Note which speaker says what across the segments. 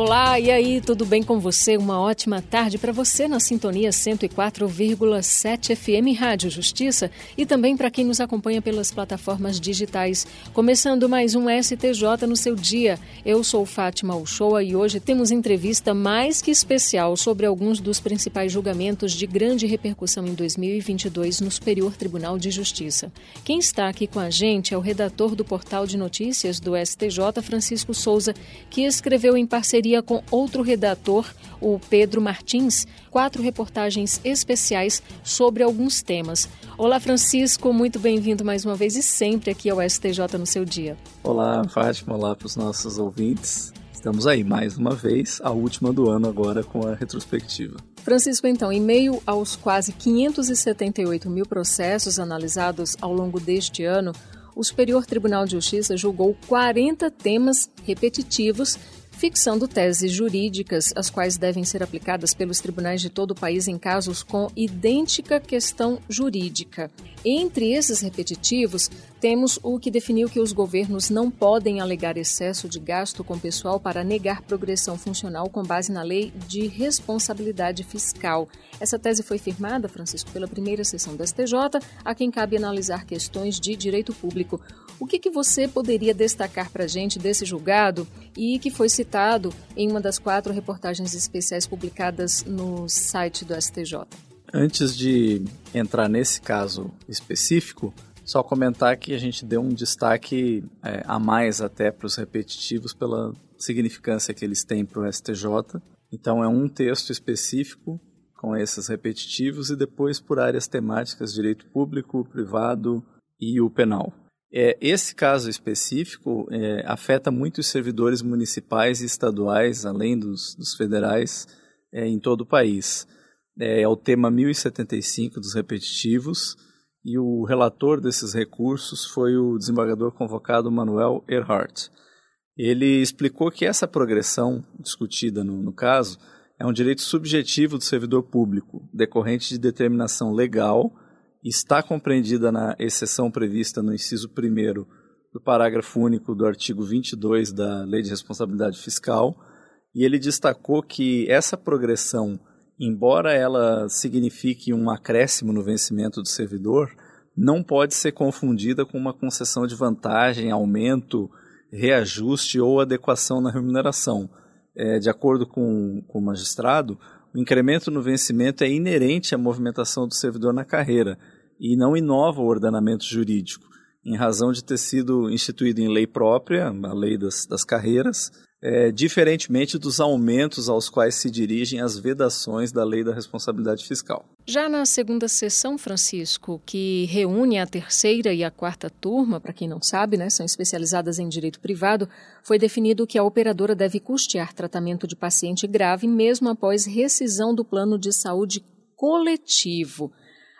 Speaker 1: Olá, e aí, tudo bem com você? Uma ótima tarde para você na sintonia 104,7 FM Rádio Justiça e também para quem nos acompanha pelas plataformas digitais. Começando mais um STJ no seu dia. Eu sou Fátima Uchoa e hoje temos entrevista mais que especial sobre alguns dos principais julgamentos de grande repercussão em 2022 no Superior Tribunal de Justiça. Quem está aqui com a gente é o redator do portal de notícias do STJ, Francisco Souza, que escreveu em parceria parceria com outro redator, o Pedro Martins, quatro reportagens especiais sobre alguns temas. Olá, Francisco, muito bem-vindo mais uma vez e sempre aqui ao STJ no seu dia.
Speaker 2: Olá, Fátima, olá para os nossos ouvintes. Estamos aí mais uma vez, a última do ano agora com a retrospectiva.
Speaker 1: Francisco, então, em meio aos quase 578 mil processos analisados ao longo deste ano, o Superior Tribunal de Justiça julgou 40 temas repetitivos fixando teses jurídicas, as quais devem ser aplicadas pelos tribunais de todo o país em casos com idêntica questão jurídica. Entre esses repetitivos, temos o que definiu que os governos não podem alegar excesso de gasto com pessoal para negar progressão funcional com base na lei de responsabilidade fiscal. Essa tese foi firmada, Francisco, pela primeira sessão do STJ, a quem cabe analisar questões de direito público. O que, que você poderia destacar para a gente desse julgado e que foi citado em uma das quatro reportagens especiais publicadas no site do STJ?
Speaker 2: Antes de entrar nesse caso específico, só comentar que a gente deu um destaque é, a mais até para os repetitivos pela significância que eles têm para o STJ. Então é um texto específico com esses repetitivos e depois por áreas temáticas, direito público, privado e o penal. É, esse caso específico é, afeta muitos servidores municipais e estaduais, além dos, dos federais, é, em todo o país. É, é o tema 1075 dos repetitivos, e o relator desses recursos foi o desembargador convocado Manuel Earhart. Ele explicou que essa progressão discutida no, no caso é um direito subjetivo do servidor público, decorrente de determinação legal, e está compreendida na exceção prevista no inciso 1 do parágrafo único do artigo 22 da Lei de Responsabilidade Fiscal, e ele destacou que essa progressão embora ela signifique um acréscimo no vencimento do servidor, não pode ser confundida com uma concessão de vantagem, aumento, reajuste ou adequação na remuneração. É, de acordo com, com o magistrado, o incremento no vencimento é inerente à movimentação do servidor na carreira e não inova o ordenamento jurídico, em razão de ter sido instituído em lei própria, a lei das, das carreiras, é, diferentemente dos aumentos aos quais se dirigem as vedações da lei da responsabilidade fiscal.
Speaker 1: Já na segunda sessão, Francisco, que reúne a terceira e a quarta turma, para quem não sabe, né, são especializadas em direito privado, foi definido que a operadora deve custear tratamento de paciente grave mesmo após rescisão do plano de saúde coletivo.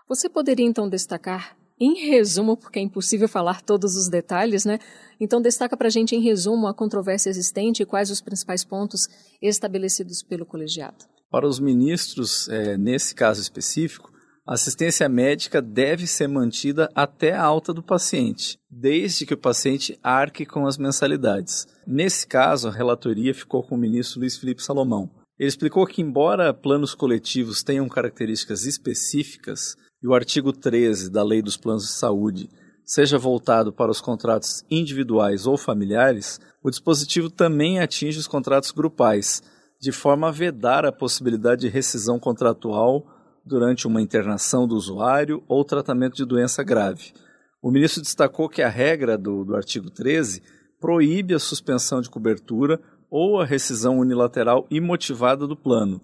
Speaker 1: Você poderia então destacar em resumo, porque é impossível falar todos os detalhes, né? Então, destaca para a gente, em resumo, a controvérsia existente e quais os principais pontos estabelecidos pelo colegiado.
Speaker 2: Para os ministros, é, nesse caso específico, a assistência médica deve ser mantida até a alta do paciente, desde que o paciente arque com as mensalidades. Nesse caso, a relatoria ficou com o ministro Luiz Felipe Salomão. Ele explicou que, embora planos coletivos tenham características específicas, e o artigo 13 da Lei dos Planos de Saúde seja voltado para os contratos individuais ou familiares, o dispositivo também atinge os contratos grupais, de forma a vedar a possibilidade de rescisão contratual durante uma internação do usuário ou tratamento de doença grave. O ministro destacou que a regra do, do artigo 13 proíbe a suspensão de cobertura ou a rescisão unilateral imotivada do plano,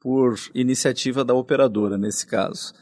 Speaker 2: por iniciativa da operadora, nesse caso.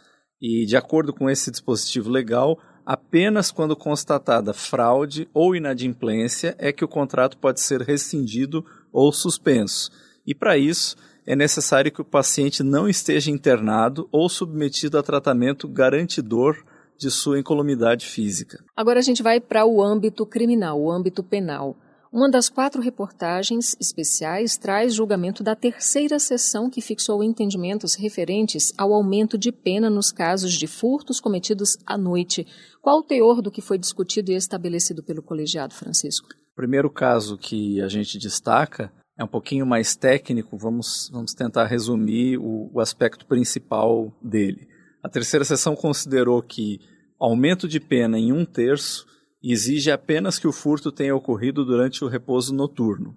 Speaker 2: E, de acordo com esse dispositivo legal, apenas quando constatada fraude ou inadimplência é que o contrato pode ser rescindido ou suspenso. E, para isso, é necessário que o paciente não esteja internado ou submetido a tratamento garantidor de sua incolumidade física.
Speaker 1: Agora a gente vai para o âmbito criminal, o âmbito penal. Uma das quatro reportagens especiais traz julgamento da terceira sessão que fixou entendimentos referentes ao aumento de pena nos casos de furtos cometidos à noite. Qual o teor do que foi discutido e estabelecido pelo colegiado, Francisco?
Speaker 2: O primeiro caso que a gente destaca é um pouquinho mais técnico, vamos, vamos tentar resumir o, o aspecto principal dele. A terceira sessão considerou que aumento de pena em um terço exige apenas que o furto tenha ocorrido durante o repouso noturno.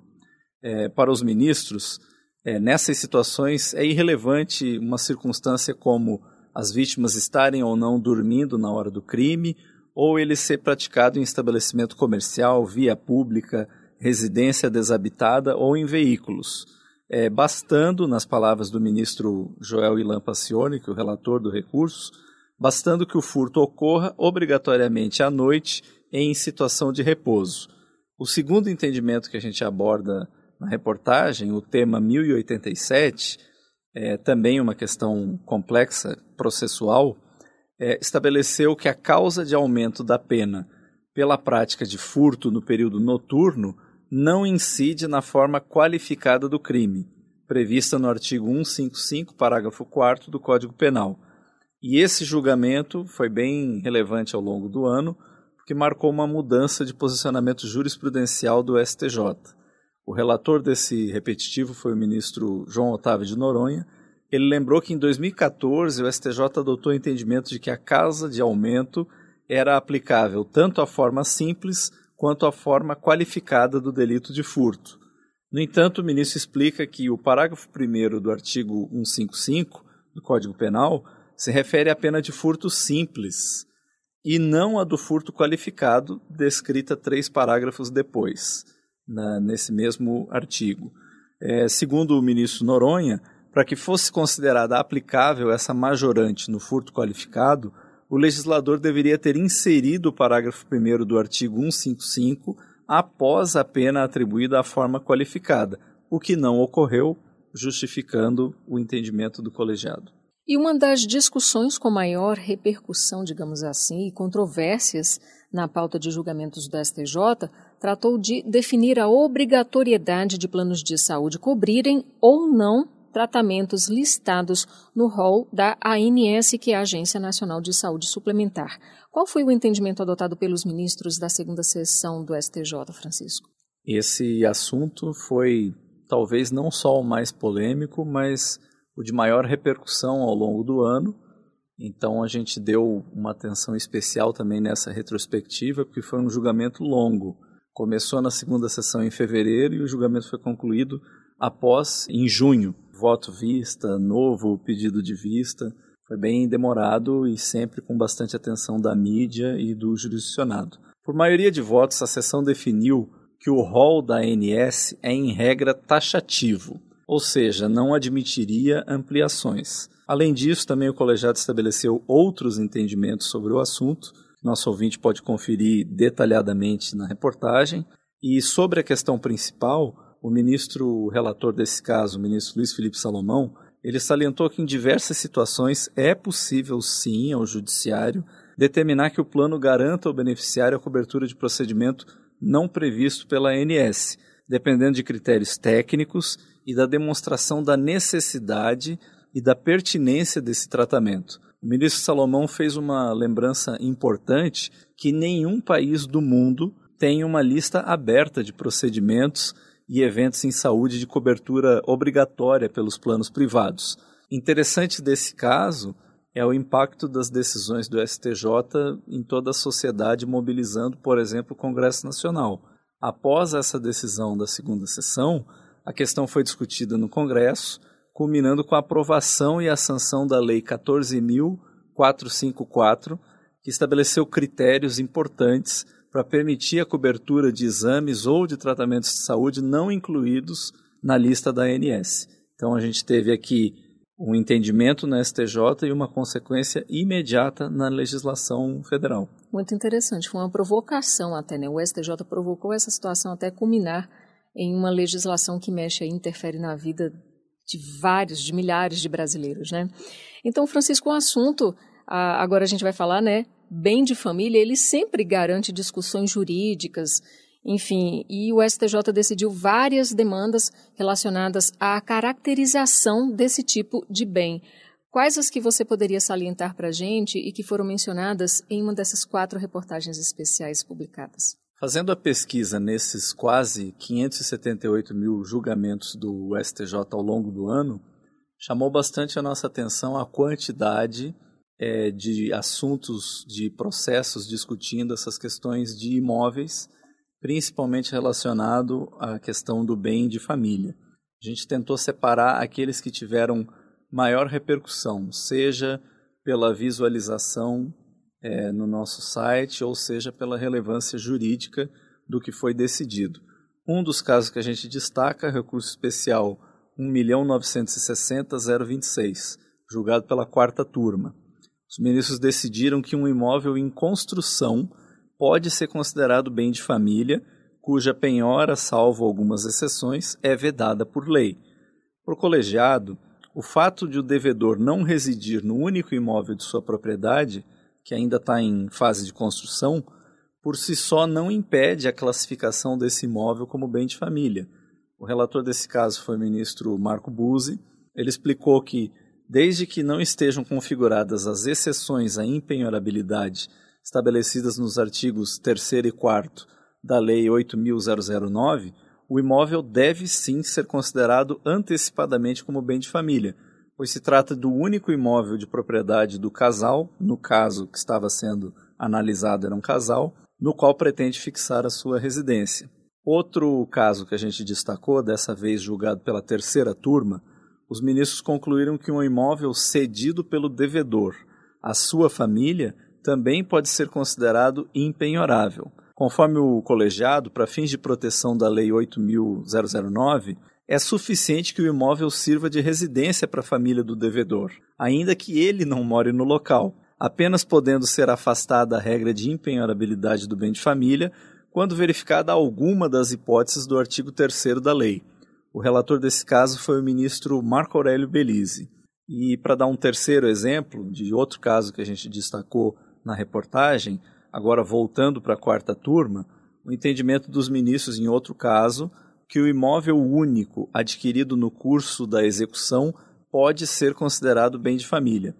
Speaker 2: É, para os ministros, é, nessas situações é irrelevante uma circunstância como as vítimas estarem ou não dormindo na hora do crime, ou ele ser praticado em estabelecimento comercial, via pública, residência desabitada ou em veículos. É, bastando, nas palavras do ministro Joel Ilan Passione, que é o relator do recurso, bastando que o furto ocorra obrigatoriamente à noite em situação de repouso. O segundo entendimento que a gente aborda na reportagem, o tema 1087, é também uma questão complexa, processual, é, estabeleceu que a causa de aumento da pena pela prática de furto no período noturno não incide na forma qualificada do crime, prevista no artigo 155, parágrafo 4 do Código Penal. E esse julgamento foi bem relevante ao longo do ano, que marcou uma mudança de posicionamento jurisprudencial do STJ. O relator desse repetitivo foi o ministro João Otávio de Noronha. Ele lembrou que em 2014 o STJ adotou o entendimento de que a causa de aumento era aplicável tanto à forma simples quanto à forma qualificada do delito de furto. No entanto, o ministro explica que o parágrafo 1 do artigo 155 do Código Penal se refere à pena de furto simples, e não a do furto qualificado, descrita três parágrafos depois, na, nesse mesmo artigo. É, segundo o ministro Noronha, para que fosse considerada aplicável essa majorante no furto qualificado, o legislador deveria ter inserido o parágrafo 1 do artigo 155 após a pena atribuída à forma qualificada, o que não ocorreu, justificando o entendimento do colegiado.
Speaker 1: E uma das discussões com maior repercussão, digamos assim, e controvérsias na pauta de julgamentos do STJ tratou de definir a obrigatoriedade de planos de saúde cobrirem ou não tratamentos listados no rol da ANS, que é a Agência Nacional de Saúde Suplementar. Qual foi o entendimento adotado pelos ministros da segunda sessão do STJ, Francisco?
Speaker 2: Esse assunto foi talvez não só o mais polêmico, mas o de maior repercussão ao longo do ano. Então a gente deu uma atenção especial também nessa retrospectiva, porque foi um julgamento longo. Começou na segunda sessão em fevereiro e o julgamento foi concluído após em junho. Voto vista, novo pedido de vista. Foi bem demorado e sempre com bastante atenção da mídia e do jurisdicionado. Por maioria de votos, a sessão definiu que o rol da ANS é, em regra, taxativo ou seja, não admitiria ampliações. Além disso, também o colegiado estabeleceu outros entendimentos sobre o assunto, nosso ouvinte pode conferir detalhadamente na reportagem. E sobre a questão principal, o ministro relator desse caso, o ministro Luiz Felipe Salomão, ele salientou que em diversas situações é possível sim ao judiciário determinar que o plano garanta ao beneficiário a cobertura de procedimento não previsto pela ANS, dependendo de critérios técnicos e da demonstração da necessidade e da pertinência desse tratamento. O ministro Salomão fez uma lembrança importante que nenhum país do mundo tem uma lista aberta de procedimentos e eventos em saúde de cobertura obrigatória pelos planos privados. Interessante desse caso é o impacto das decisões do STJ em toda a sociedade, mobilizando, por exemplo, o Congresso Nacional. Após essa decisão da segunda sessão, a questão foi discutida no Congresso, culminando com a aprovação e a sanção da Lei 14.454, que estabeleceu critérios importantes para permitir a cobertura de exames ou de tratamentos de saúde não incluídos na lista da ANS. Então a gente teve aqui um entendimento na STJ e uma consequência imediata na legislação federal.
Speaker 1: Muito interessante, foi uma provocação até, né? O STJ provocou essa situação até culminar em uma legislação que mexe e interfere na vida de vários, de milhares de brasileiros, né? Então, Francisco, o assunto, agora a gente vai falar, né, bem de família, ele sempre garante discussões jurídicas Enfim, e o STJ decidiu várias demandas relacionadas à caracterização desse tipo de bem. Quais as que você poderia salientar para a gente e que foram mencionadas em uma dessas quatro reportagens especiais publicadas?
Speaker 2: Fazendo a pesquisa nesses quase 578 mil julgamentos do STJ ao longo do ano, chamou bastante a nossa atenção a quantidade é, de assuntos, de processos discutindo essas questões de imóveis, principalmente relacionado à questão do bem de família. A gente tentou separar aqueles que tiveram maior repercussão, seja pela visualização é, no nosso site, ou seja pela relevância jurídica do que foi decidido. Um dos casos que a gente destaca, recurso especial 1.960.026, julgado pela quarta turma. Os ministros decidiram que um imóvel em construção pode ser considerado bem de família, cuja penhora, salvo algumas exceções, é vedada por lei. Por colegiado, o fato de o devedor não residir no único imóvel de sua propriedade, que ainda está em fase de construção, por si só não impede a classificação desse imóvel como bem de família. O relator desse caso foi o ministro Marco Buzzi. Ele explicou que desde que não estejam configuradas as exceções à impenhorabilidade estabelecidas nos artigos 3 e 4 da Lei 8009, o imóvel deve sim ser considerado antecipadamente como bem de família, pois se trata do único imóvel de propriedade do casal, no caso que estava sendo analisado era um casal, no qual pretende fixar a sua residência. Outro caso que a gente destacou, dessa vez julgado pela terceira turma, os ministros concluíram que um imóvel cedido pelo devedor à sua família também pode ser considerado impenhorável. Conforme o colegiado, para fins de proteção da Lei 8.009, é suficiente que o imóvel sirva de residência para a família do devedor, ainda que ele não more no local, apenas podendo ser afastada a regra de impenhorabilidade do bem de família quando verificada alguma das hipóteses do artigo 3 da lei. O relator desse caso foi o ministro Marco Aurélio Belize. E para dar um terceiro exemplo de outro caso que a gente destacou na reportagem, agora voltando para a quarta turma, o entendimento dos ministros em outro caso que o imóvel único adquirido no curso da execução pode ser considerado bem de família.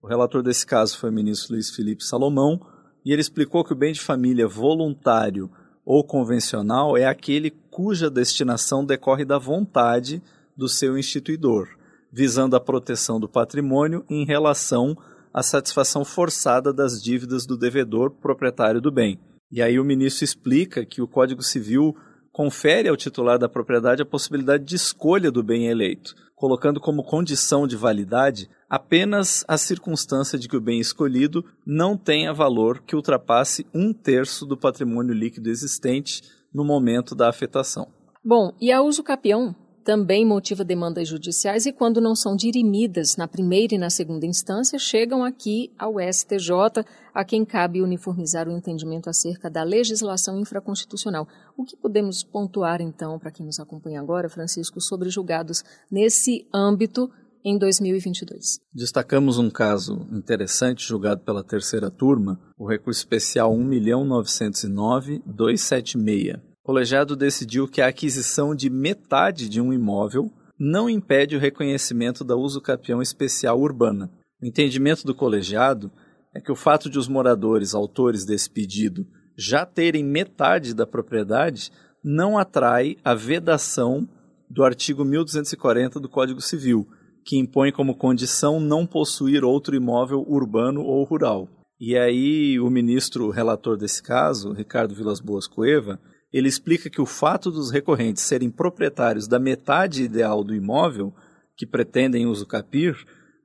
Speaker 2: O relator desse caso foi o ministro Luiz Felipe Salomão e ele explicou que o bem de família voluntário ou convencional é aquele cuja destinação decorre da vontade do seu instituidor, visando a proteção do patrimônio em relação à satisfação forçada das dívidas do devedor proprietário do bem. E aí o ministro explica que o Código Civil confere ao titular da propriedade a possibilidade de escolha do bem eleito, colocando como condição de validade apenas a circunstância de que o bem escolhido não tenha valor que ultrapasse um terço do patrimônio líquido existente no momento da afetação.
Speaker 1: Bom, e a uso capião também motiva demandas judiciais e, quando não são dirimidas na primeira e na segunda instância, chegam aqui ao STJ, a quem cabe uniformizar o entendimento acerca da legislação infraconstitucional. O que podemos pontuar, então, para quem nos acompanha agora, Francisco, sobre julgados nesse âmbito em 2022.
Speaker 2: Destacamos um caso interessante julgado pela terceira turma, o recurso especial 1.909.276. O colegiado decidiu que a aquisição de metade de um imóvel não impede o reconhecimento da uso capião especial urbana. O entendimento do colegiado é que o fato de os moradores autores desse pedido já terem metade da propriedade não atrai a vedação do artigo 1240 do Código Civil, que impõe como condição não possuir outro imóvel urbano ou rural. E aí o ministro relator desse caso, Ricardo Vilas Boas Cueva, ele explica que o fato dos recorrentes serem proprietários da metade ideal do imóvel que pretendem capir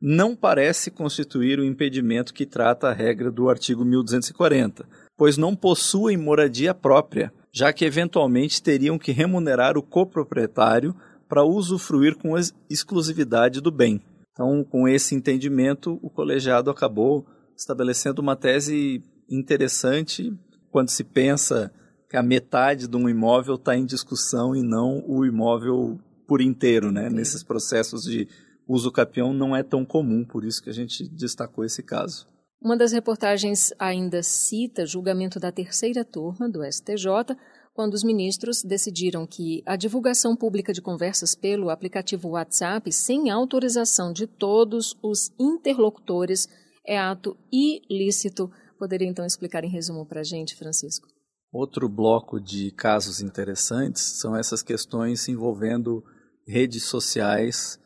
Speaker 2: não parece constituir o impedimento que trata a regra do artigo 1240, pois não possuem moradia própria, já que eventualmente teriam que remunerar o coproprietário para usufruir com exclusividade do bem. Então, com esse entendimento, o colegiado acabou estabelecendo uma tese interessante quando se pensa a metade de um imóvel está em discussão e não o imóvel por inteiro, né? Nesses processos de uso capião não é tão comum, por isso que a gente destacou esse caso.
Speaker 1: Uma das reportagens ainda cita julgamento da terceira turma do STJ, quando os ministros decidiram que a divulgação pública de conversas pelo aplicativo WhatsApp, sem autorização de todos os interlocutores, é ato ilícito. Poderia então explicar em resumo para a gente, Francisco?
Speaker 2: Outro bloco de casos interessantes são essas questões envolvendo redes sociais,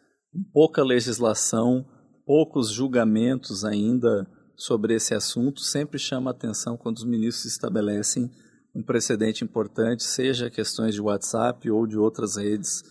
Speaker 2: pouca legislação, poucos julgamentos ainda sobre esse assunto. Sempre chama atenção quando os ministros estabelecem um precedente importante, seja questões de WhatsApp ou de outras redes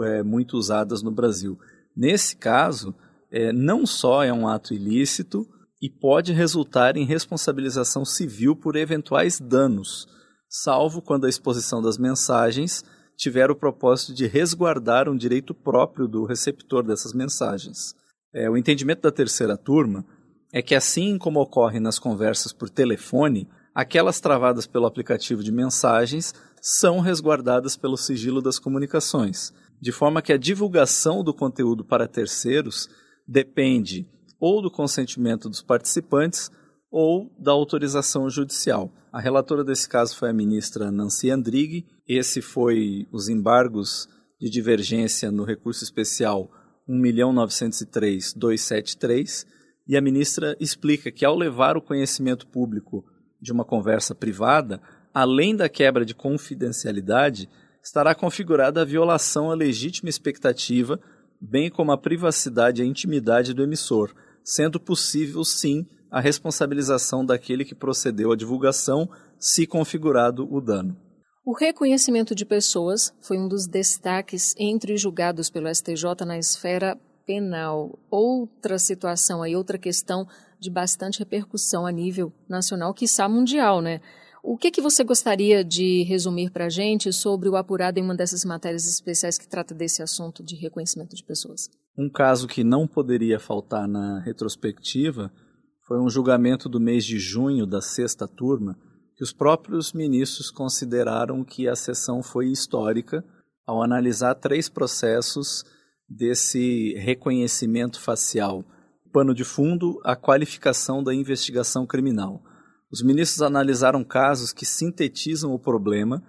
Speaker 2: é, muito usadas no Brasil. Nesse caso, é, não só é um ato ilícito e pode resultar em responsabilização civil por eventuais danos, salvo quando a exposição das mensagens tiver o propósito de resguardar um direito próprio do receptor dessas mensagens. É, o entendimento da terceira turma é que, assim como ocorre nas conversas por telefone, aquelas travadas pelo aplicativo de mensagens são resguardadas pelo sigilo das comunicações, de forma que a divulgação do conteúdo para terceiros depende ou do consentimento dos participantes ou da autorização judicial. A relatora desse caso foi a ministra Nancy Andrighi. Esse foi os embargos de divergência no recurso especial 1.903.273 e a ministra explica que ao levar o conhecimento público de uma conversa privada, além da quebra de confidencialidade, estará configurada a violação à legítima expectativa, bem como a privacidade e a intimidade do emissor, sendo possível, sim, a responsabilização daquele que procedeu à divulgação, se configurado o dano.
Speaker 1: O reconhecimento de pessoas foi um dos destaques entre os julgados pelo STJ na esfera penal. Outra situação aí, outra questão de bastante repercussão a nível nacional, quiçá mundial, né? O que, que você gostaria de resumir para a gente sobre o apurado em uma dessas matérias especiais que trata desse assunto de reconhecimento de pessoas?
Speaker 2: Um caso que não poderia faltar na retrospectiva foi um julgamento do mês de junho da sexta turma, que os próprios ministros consideraram que a sessão foi histórica ao analisar três processos desse reconhecimento facial. Pano de fundo, a qualificação da investigação criminal. Os ministros analisaram casos que sintetizam o problema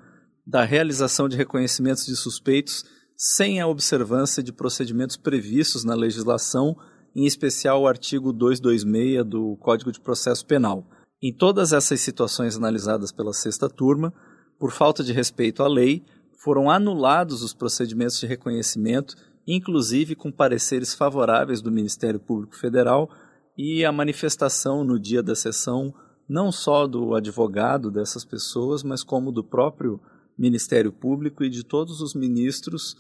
Speaker 2: da realização de reconhecimentos de suspeitos sem a observância de procedimentos previstos na legislação, em especial o artigo 226 do Código de Processo Penal. Em todas essas situações analisadas pela sexta turma, por falta de respeito à lei, foram anulados os procedimentos de reconhecimento inclusive com pareceres favoráveis do Ministério Público Federal e a manifestação no dia da sessão não só do advogado dessas pessoas, mas como do próprio Ministério Público e de todos os ministros,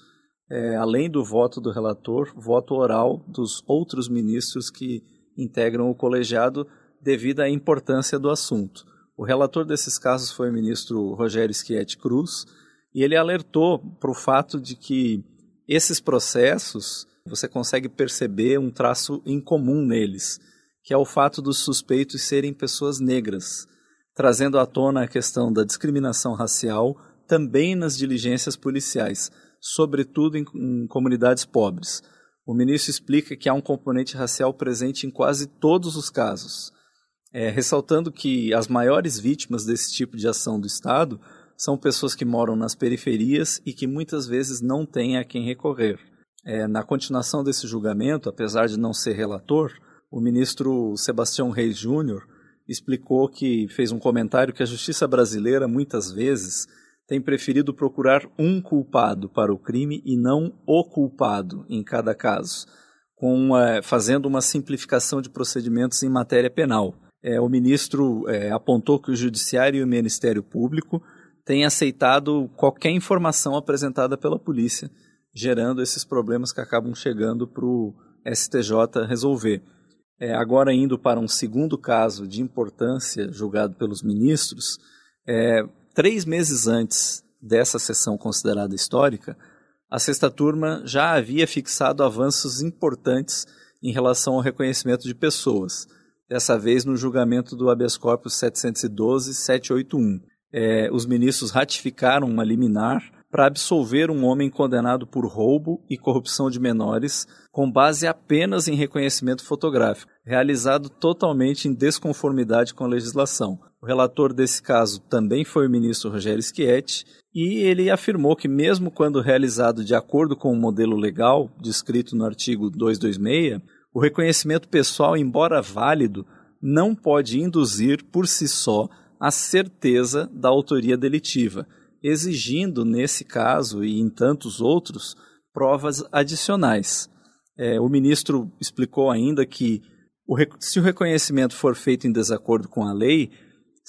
Speaker 2: é, além do voto do relator, voto oral dos outros ministros que integram o colegiado devido à importância do assunto. O relator desses casos foi o ministro Rogério Schietti Cruz e ele alertou para o fato de que esses processos, você consegue perceber um traço em comum neles, que é o fato dos suspeitos serem pessoas negras, trazendo à tona a questão da discriminação racial também nas diligências policiais, sobretudo em, em comunidades pobres. O ministro explica que há um componente racial presente em quase todos os casos, é, ressaltando que as maiores vítimas desse tipo de ação do Estado são pessoas que moram nas periferias e que muitas vezes não têm a quem recorrer. É, na continuação desse julgamento, apesar de não ser relator, o ministro Sebastião Reis Júnior explicou que fez um comentário que a justiça brasileira muitas vezes tem preferido procurar um culpado para o crime e não o culpado em cada caso, com, é, fazendo uma simplificação de procedimentos em matéria penal. É, o ministro é, apontou que o Judiciário e o Ministério Público tem aceitado qualquer informação apresentada pela polícia, gerando esses problemas que acabam chegando para o STJ resolver. É, agora, indo para um segundo caso de importância julgado pelos ministros, é, três meses antes dessa sessão considerada histórica, a sexta turma já havia fixado avanços importantes em relação ao reconhecimento de pessoas, dessa vez no julgamento do habeas corpus 712-781 é, os ministros ratificaram uma liminar para absolver um homem condenado por roubo e corrupção de menores, com base apenas em reconhecimento fotográfico, realizado totalmente em desconformidade com a legislação. O relator desse caso também foi o ministro Rogério Schietti, e ele afirmou que, mesmo quando realizado de acordo com o modelo legal descrito no artigo 226, o reconhecimento pessoal, embora válido, não pode induzir por si só a certeza da autoria delitiva, exigindo, nesse caso e em tantos outros, provas adicionais. É, o ministro explicou ainda que, o, se o reconhecimento for feito em desacordo com a lei,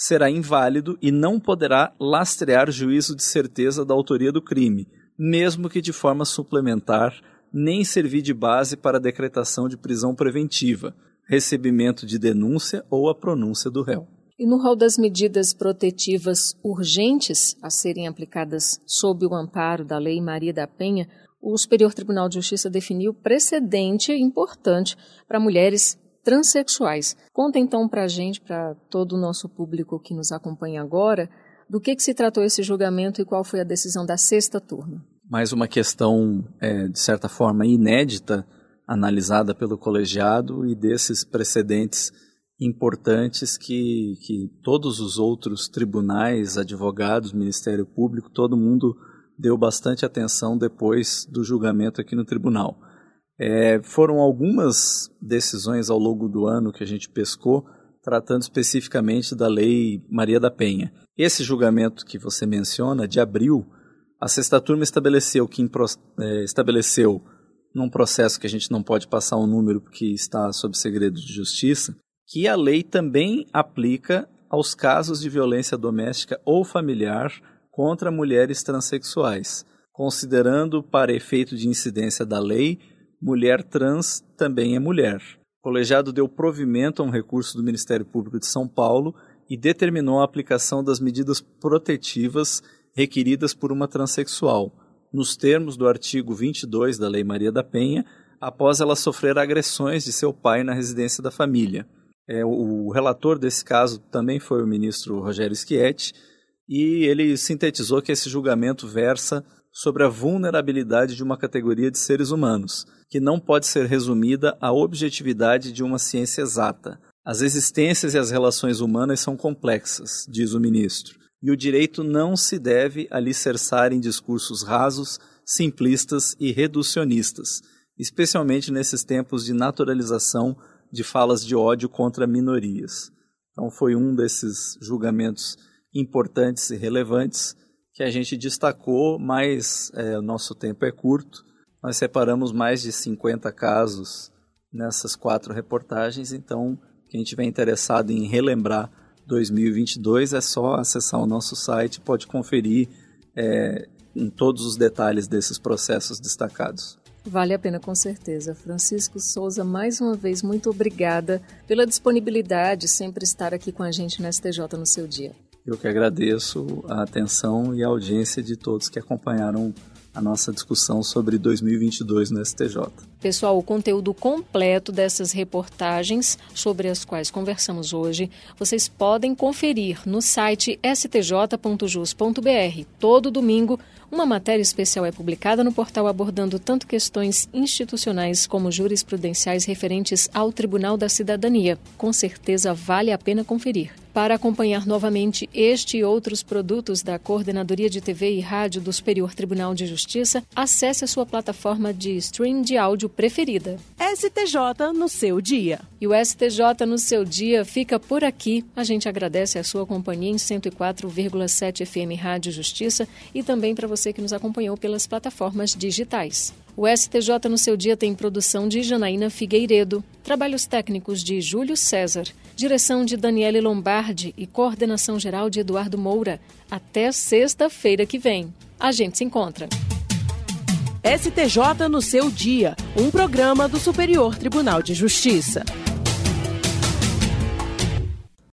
Speaker 2: será inválido e não poderá lastrear juízo de certeza da autoria do crime, mesmo que de forma suplementar, nem servir de base para a decretação de prisão preventiva, recebimento de denúncia ou a pronúncia do réu.
Speaker 1: E no rol das medidas protetivas urgentes a serem aplicadas sob o amparo da Lei Maria da Penha, o Superior Tribunal de Justiça definiu precedente importante para mulheres transexuais. Conta então para a gente, para todo o nosso público que nos acompanha agora, do que, que se tratou esse julgamento e qual foi a decisão da sexta turma.
Speaker 2: Mais uma questão, é, de certa forma, inédita, analisada pelo colegiado e desses precedentes importantes que, que todos os outros tribunais, advogados, Ministério Público, todo mundo deu bastante atenção depois do julgamento aqui no tribunal. É, foram algumas decisões ao longo do ano que a gente pescou, tratando especificamente da Lei Maria da Penha. Esse julgamento que você menciona, de abril, a sexta turma estabeleceu que é, estabeleceu num processo que a gente não pode passar o um número porque está sob segredo de justiça, que a lei também aplica aos casos de violência doméstica ou familiar contra mulheres transexuais, considerando para efeito de incidência da lei mulher trans também é mulher. O colegiado deu provimento a um recurso do Ministério Público de São Paulo e determinou a aplicação das medidas protetivas requeridas por uma transexual, nos termos do artigo 22 da Lei Maria da Penha, após ela sofrer agressões de seu pai na residência da família. É, o relator desse caso também foi o ministro Rogério Schietti, e ele sintetizou que esse julgamento versa sobre a vulnerabilidade de uma categoria de seres humanos, que não pode ser resumida à objetividade de uma ciência exata. As existências e as relações humanas são complexas, diz o ministro, e o direito não se deve alicerçar em discursos rasos, simplistas e reducionistas, especialmente nesses tempos de naturalização de falas de ódio contra minorias. Então, foi um desses julgamentos importantes e relevantes que a gente destacou, mas é, nosso tempo é curto. Nós separamos mais de 50 casos nessas quatro reportagens, então quem estiver interessado em relembrar 2022 é só acessar o nosso site, pode conferir é, em todos os detalhes desses processos destacados.
Speaker 1: Vale a pena com certeza. Francisco Souza, mais uma vez, muito obrigada pela disponibilidade sempre estar aqui com a gente no STJ no seu dia.
Speaker 2: Eu que agradeço a atenção e a audiência de todos que acompanharam a nossa discussão sobre 2022 no STJ.
Speaker 1: Pessoal, o conteúdo completo dessas reportagens sobre as quais conversamos hoje, vocês podem conferir no site stj.jus.br. Todo domingo, uma matéria especial é publicada no portal abordando tanto questões institucionais como jurisprudenciais referentes ao Tribunal da Cidadania. Com certeza vale a pena conferir. Para acompanhar novamente este e outros produtos da Coordenadoria de TV e Rádio do Superior Tribunal de Justiça, acesse a sua plataforma de stream de áudio preferida.
Speaker 3: STJ no seu dia.
Speaker 1: E o STJ no seu dia fica por aqui. A gente agradece a sua companhia em 104,7 FM Rádio Justiça e também para você que nos acompanhou pelas plataformas digitais. O STJ no seu dia tem produção de Janaína Figueiredo, trabalhos técnicos de Júlio César, direção de Daniele Lombardi e coordenação geral de Eduardo Moura. Até sexta-feira que vem. A gente se encontra.
Speaker 3: STJ no seu dia, um programa do Superior Tribunal de Justiça.